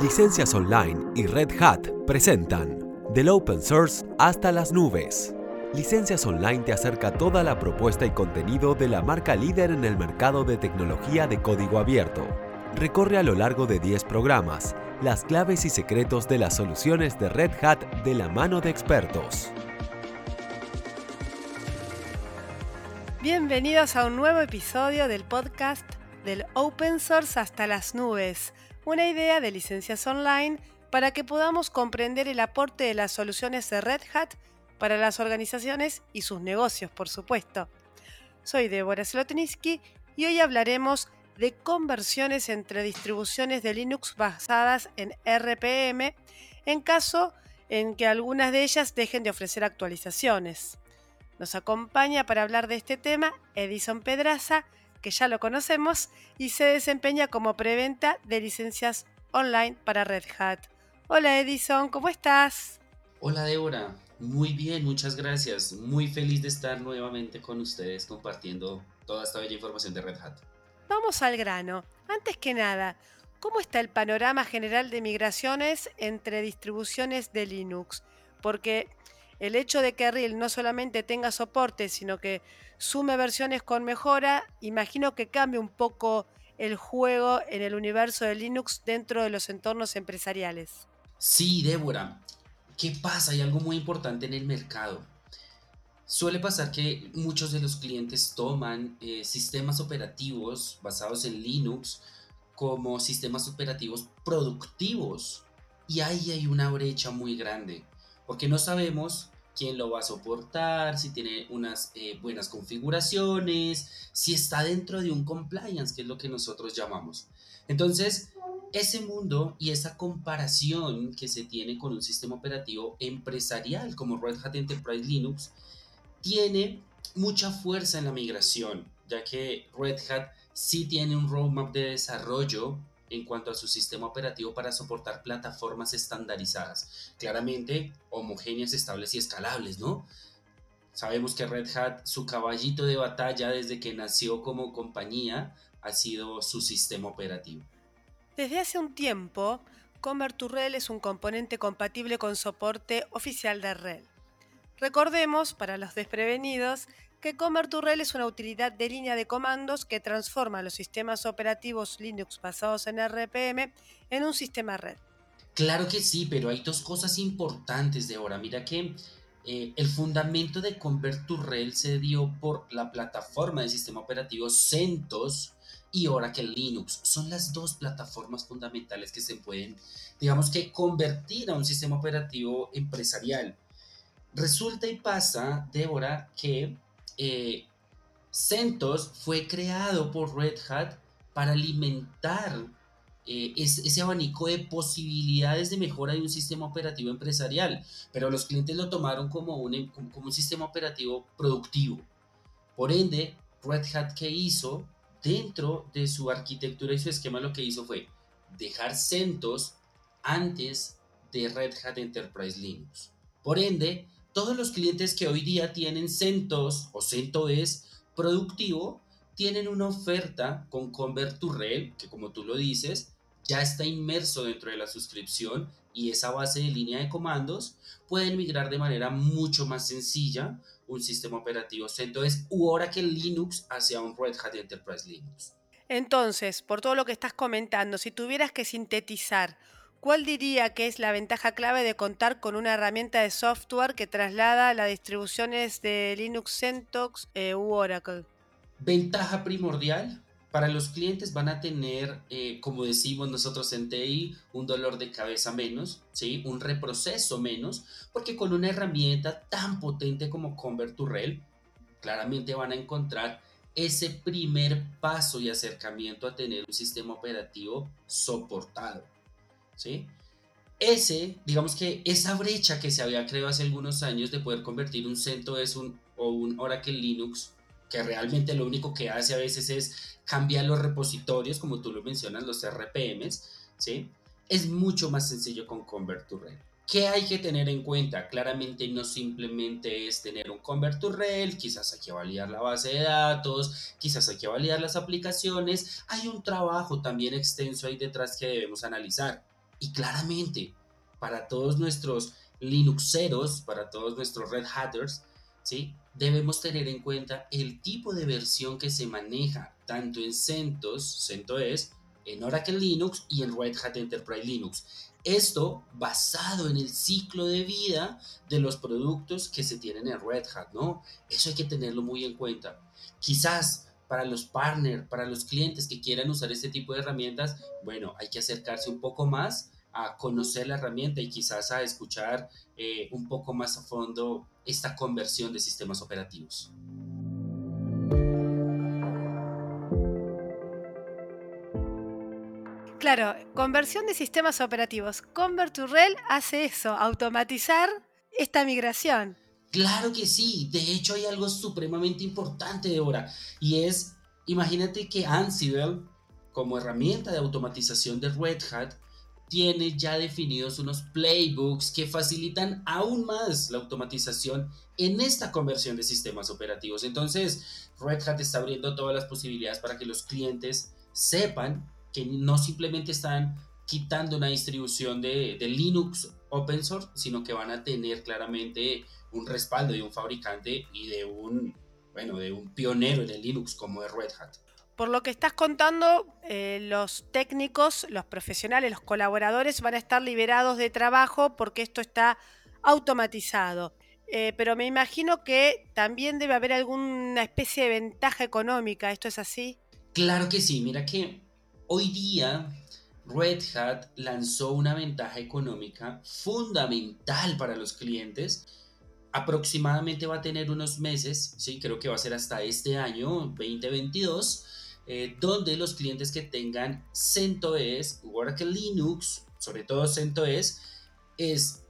Licencias Online y Red Hat presentan Del Open Source hasta las nubes. Licencias Online te acerca toda la propuesta y contenido de la marca líder en el mercado de tecnología de código abierto. Recorre a lo largo de 10 programas las claves y secretos de las soluciones de Red Hat de la mano de expertos. Bienvenidos a un nuevo episodio del podcast del Open Source hasta las nubes, una idea de licencias online para que podamos comprender el aporte de las soluciones de Red Hat para las organizaciones y sus negocios, por supuesto. Soy Débora Slotniski y hoy hablaremos de conversiones entre distribuciones de Linux basadas en RPM en caso en que algunas de ellas dejen de ofrecer actualizaciones. Nos acompaña para hablar de este tema Edison Pedraza, que ya lo conocemos, y se desempeña como preventa de licencias online para Red Hat. Hola Edison, ¿cómo estás? Hola Débora, muy bien, muchas gracias. Muy feliz de estar nuevamente con ustedes compartiendo toda esta bella información de Red Hat. Vamos al grano. Antes que nada, ¿cómo está el panorama general de migraciones entre distribuciones de Linux? Porque el hecho de que RIL no solamente tenga soporte, sino que sume versiones con mejora, imagino que cambie un poco el juego en el universo de Linux dentro de los entornos empresariales. Sí, Débora. ¿Qué pasa? Hay algo muy importante en el mercado. Suele pasar que muchos de los clientes toman eh, sistemas operativos basados en Linux como sistemas operativos productivos. Y ahí hay una brecha muy grande porque no sabemos quién lo va a soportar, si tiene unas eh, buenas configuraciones, si está dentro de un compliance, que es lo que nosotros llamamos. Entonces, ese mundo y esa comparación que se tiene con un sistema operativo empresarial como Red Hat Enterprise Linux tiene mucha fuerza en la migración, ya que Red Hat sí tiene un roadmap de desarrollo en cuanto a su sistema operativo para soportar plataformas estandarizadas, claramente homogéneas, estables y escalables, ¿no? Sabemos que Red Hat, su caballito de batalla desde que nació como compañía, ha sido su sistema operativo. Desde hace un tiempo, Converturrel es un componente compatible con soporte oficial de RHEL. Recordemos, para los desprevenidos, que Converturrel es una utilidad de línea de comandos que transforma los sistemas operativos Linux basados en RPM en un sistema red. Claro que sí, pero hay dos cosas importantes de ahora. Mira que eh, el fundamento de Converturrel se dio por la plataforma de sistema operativo CentOS y Oracle Linux. Son las dos plataformas fundamentales que se pueden, digamos que, convertir a un sistema operativo empresarial. Resulta y pasa, Débora, que eh, CentOS fue creado por Red Hat para alimentar eh, ese, abanico de posibilidades de mejora de un sistema operativo empresarial, pero los clientes lo tomaron como un, como un sistema operativo productivo. Por ende, Red Hat que hizo dentro de su arquitectura y su esquema lo que hizo fue dejar CentOS antes de Red Hat Enterprise Linux. Por ende, todos los clientes que hoy día tienen CentOS o CentOS productivo tienen una oferta con Convert to Rel, que como tú lo dices, ya está inmerso dentro de la suscripción y esa base de línea de comandos pueden migrar de manera mucho más sencilla un sistema operativo CentOS u Oracle Linux hacia un Red Hat Enterprise Linux. Entonces, por todo lo que estás comentando, si tuvieras que sintetizar ¿Cuál diría que es la ventaja clave de contar con una herramienta de software que traslada las distribuciones de Linux CentOS eh, u Oracle? Ventaja primordial. Para los clientes van a tener, eh, como decimos nosotros en TI, un dolor de cabeza menos, ¿sí? un reproceso menos, porque con una herramienta tan potente como Convert to Rel, claramente van a encontrar ese primer paso y acercamiento a tener un sistema operativo soportado. ¿Sí? Ese, digamos que esa brecha que se había creado hace algunos años de poder convertir un CentOS un, o un Oracle Linux, que realmente lo único que hace a veces es cambiar los repositorios, como tú lo mencionas, los RPMs, ¿sí? Es mucho más sencillo con Convert to ¿Qué hay que tener en cuenta? Claramente no simplemente es tener un convert to rel, quizás hay que validar la base de datos, quizás hay que validar las aplicaciones. Hay un trabajo también extenso ahí detrás que debemos analizar. Y claramente, para todos nuestros Linuxeros, para todos nuestros Red Hatters, ¿sí? debemos tener en cuenta el tipo de versión que se maneja tanto en CentOS, CentOS, en Oracle Linux y en Red Hat Enterprise Linux. Esto basado en el ciclo de vida de los productos que se tienen en Red Hat, ¿no? Eso hay que tenerlo muy en cuenta. Quizás para los partners, para los clientes que quieran usar este tipo de herramientas, bueno, hay que acercarse un poco más a conocer la herramienta y quizás a escuchar eh, un poco más a fondo esta conversión de sistemas operativos. Claro, conversión de sistemas operativos. Convert2Rel hace eso, automatizar esta migración. Claro que sí, de hecho hay algo supremamente importante, Débora, y es, imagínate que Ansible, como herramienta de automatización de Red Hat, tiene ya definidos unos playbooks que facilitan aún más la automatización en esta conversión de sistemas operativos. Entonces, Red Hat está abriendo todas las posibilidades para que los clientes sepan que no simplemente están quitando una distribución de, Linux open source, sino que van a tener claramente un respaldo de un fabricante y de un, bueno, de un pionero en el Linux como es Red Hat. Por lo que estás contando, eh, los técnicos, los profesionales, los colaboradores van a estar liberados de trabajo porque esto está automatizado. Eh, pero me imagino que también debe haber alguna especie de ventaja económica. ¿Esto es así? Claro que sí. Mira que Hoy día, Red Hat lanzó una ventaja económica fundamental para los clientes. Aproximadamente va a tener unos meses, sí, creo que va a ser hasta este año 2022, eh, donde los clientes que tengan CentOS, Oracle Linux, sobre todo CentOS, es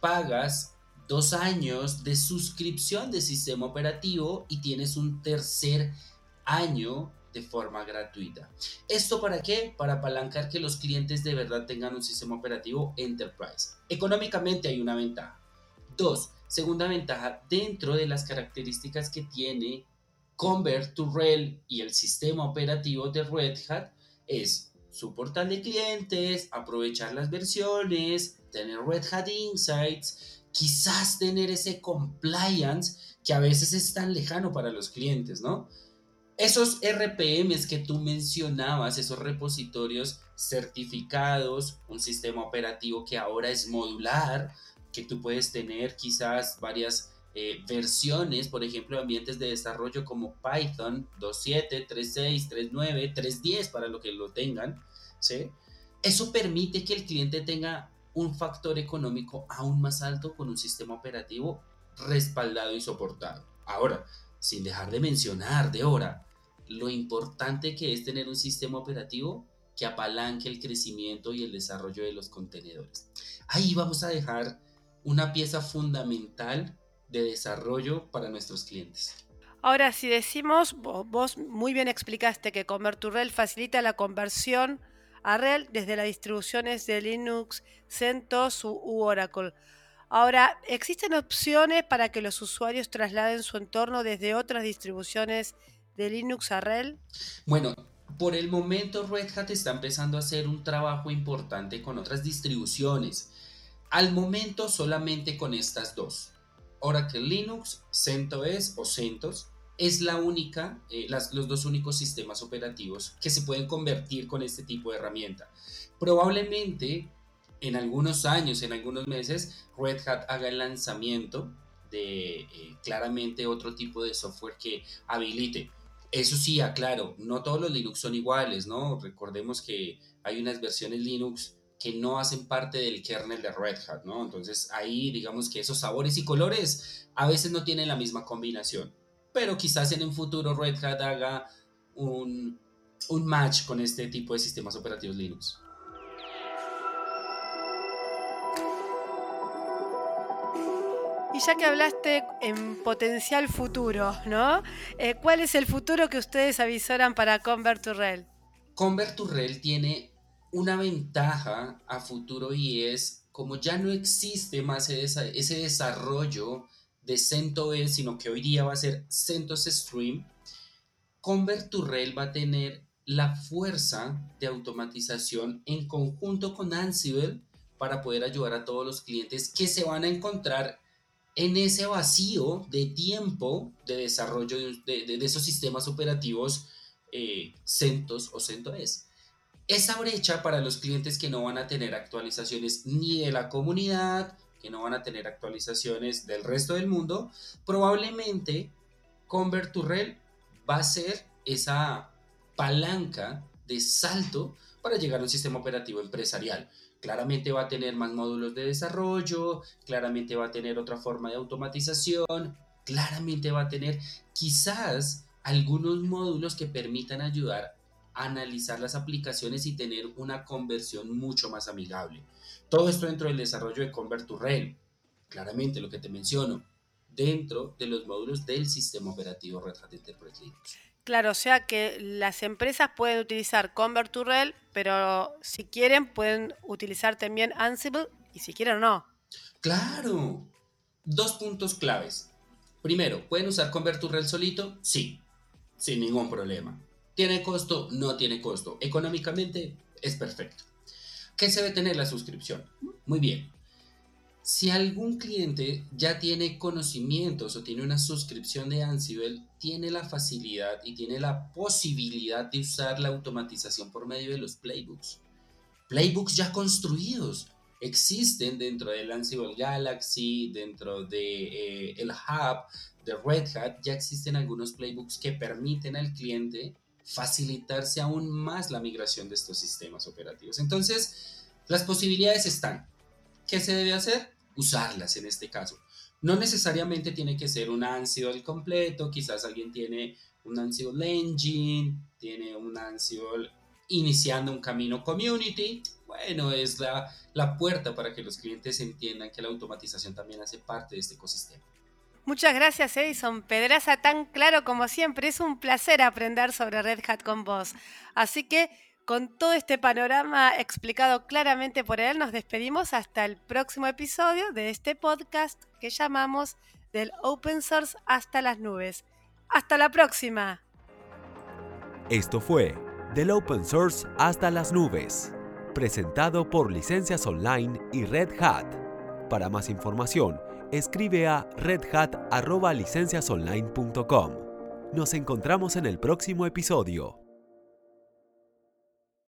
pagas dos años de suscripción de sistema operativo y tienes un tercer año de forma gratuita. ¿Esto para qué? Para apalancar que los clientes de verdad tengan un sistema operativo enterprise. Económicamente hay una ventaja. Dos, segunda ventaja, dentro de las características que tiene Convert to RHEL y el sistema operativo de Red Hat es su portal de clientes, aprovechar las versiones, tener Red Hat Insights, quizás tener ese compliance que a veces es tan lejano para los clientes, ¿no? Esos RPMs que tú mencionabas, esos repositorios certificados, un sistema operativo que ahora es modular, que tú puedes tener quizás varias eh, versiones, por ejemplo, ambientes de desarrollo como Python 2.7, 3.6, 3.9, 3.10 para lo que lo tengan, ¿sí? Eso permite que el cliente tenga un factor económico aún más alto con un sistema operativo respaldado y soportado. Ahora, sin dejar de mencionar de hora lo importante que es tener un sistema operativo que apalanque el crecimiento y el desarrollo de los contenedores. Ahí vamos a dejar una pieza fundamental de desarrollo para nuestros clientes. Ahora, si decimos, vos muy bien explicaste que Convert2Rel facilita la conversión a RHEL desde las distribuciones de Linux, CentOS u Oracle. Ahora, ¿existen opciones para que los usuarios trasladen su entorno desde otras distribuciones de Linux a RHEL? Bueno, por el momento Red Hat está empezando a hacer un trabajo importante con otras distribuciones. Al momento solamente con estas dos. Oracle Linux, CentOS o CentOS es la única, eh, los dos únicos sistemas operativos que se pueden convertir con este tipo de herramienta. Probablemente en algunos años, en algunos meses, Red Hat haga el lanzamiento de eh, claramente otro tipo de software que habilite. Eso sí, aclaro, no todos los Linux son iguales, ¿no? Recordemos que hay unas versiones Linux que no hacen parte del kernel de Red Hat, ¿no? Entonces ahí digamos que esos sabores y colores a veces no tienen la misma combinación, pero quizás en un futuro Red Hat haga un, un match con este tipo de sistemas operativos Linux. Y ya que hablaste en potencial futuro, ¿no? Eh, ¿Cuál es el futuro que ustedes avisoran para Convert2Rel? Convert2Rel tiene una ventaja a futuro y es como ya no existe más ese desarrollo de CentOS, sino que hoy día va a ser CentOS Stream, Convert2Rel va a tener la fuerza de automatización en conjunto con Ansible para poder ayudar a todos los clientes que se van a encontrar en ese vacío de tiempo de desarrollo de, esos sistemas operativos eh, CentOS o CentOS. Esa brecha para los clientes que no van a tener actualizaciones ni de la comunidad, que no van a tener actualizaciones del resto del mundo, probablemente Convert2Rel va a ser esa palanca de salto para llegar a un sistema operativo empresarial. Claramente va a tener más módulos de desarrollo, claramente va a tener otra forma de automatización, claramente va a tener quizás algunos módulos que permitan ayudar analizar las aplicaciones y tener una conversión mucho más amigable. Todo esto dentro del desarrollo de Convert2Rail. Claramente lo que te menciono, dentro de los módulos del sistema operativo Red Hat Enterprise Linux. Claro, o sea que las empresas pueden utilizar Convert2Rel, pero si quieren pueden utilizar también Ansible y si quieren no. Claro. Dos puntos claves. Primero, ¿pueden usar Convert2Rel solito? Sí, sin ningún problema. ¿Tiene costo? No tiene costo. Económicamente es perfecto. ¿Qué se debe tener la suscripción? Muy bien. Si algún cliente ya tiene conocimientos o tiene una suscripción de Ansible, tiene la facilidad y tiene la posibilidad de usar la automatización por medio de los playbooks. Playbooks ya construidos existen dentro del Ansible Galaxy, dentro de eh, hub de Red Hat, ya existen algunos playbooks que permiten al cliente facilitarse aún más la migración de estos sistemas operativos. Entonces, las posibilidades están. ¿Qué se debe hacer? Usarlas en este caso. No necesariamente tiene que ser un Ansible completo, quizás alguien tiene un Ansible Engine, tiene un Ansible iniciando un camino community. Bueno, es la, la puerta para que los clientes entiendan que la automatización también hace parte de este ecosistema. Muchas gracias, Edison. Pedraza tan claro como siempre. Es un placer aprender sobre Red Hat con vos. Así que, con todo este panorama explicado claramente por él, nos despedimos hasta el próximo episodio de este podcast que llamamos Del Open Source hasta las nubes. Hasta la próxima. Esto fue Del Open Source hasta las nubes, presentado por Licencias Online y Red Hat. Para más información, escribe a redhat.licenciasonline.com. Nos encontramos en el próximo episodio.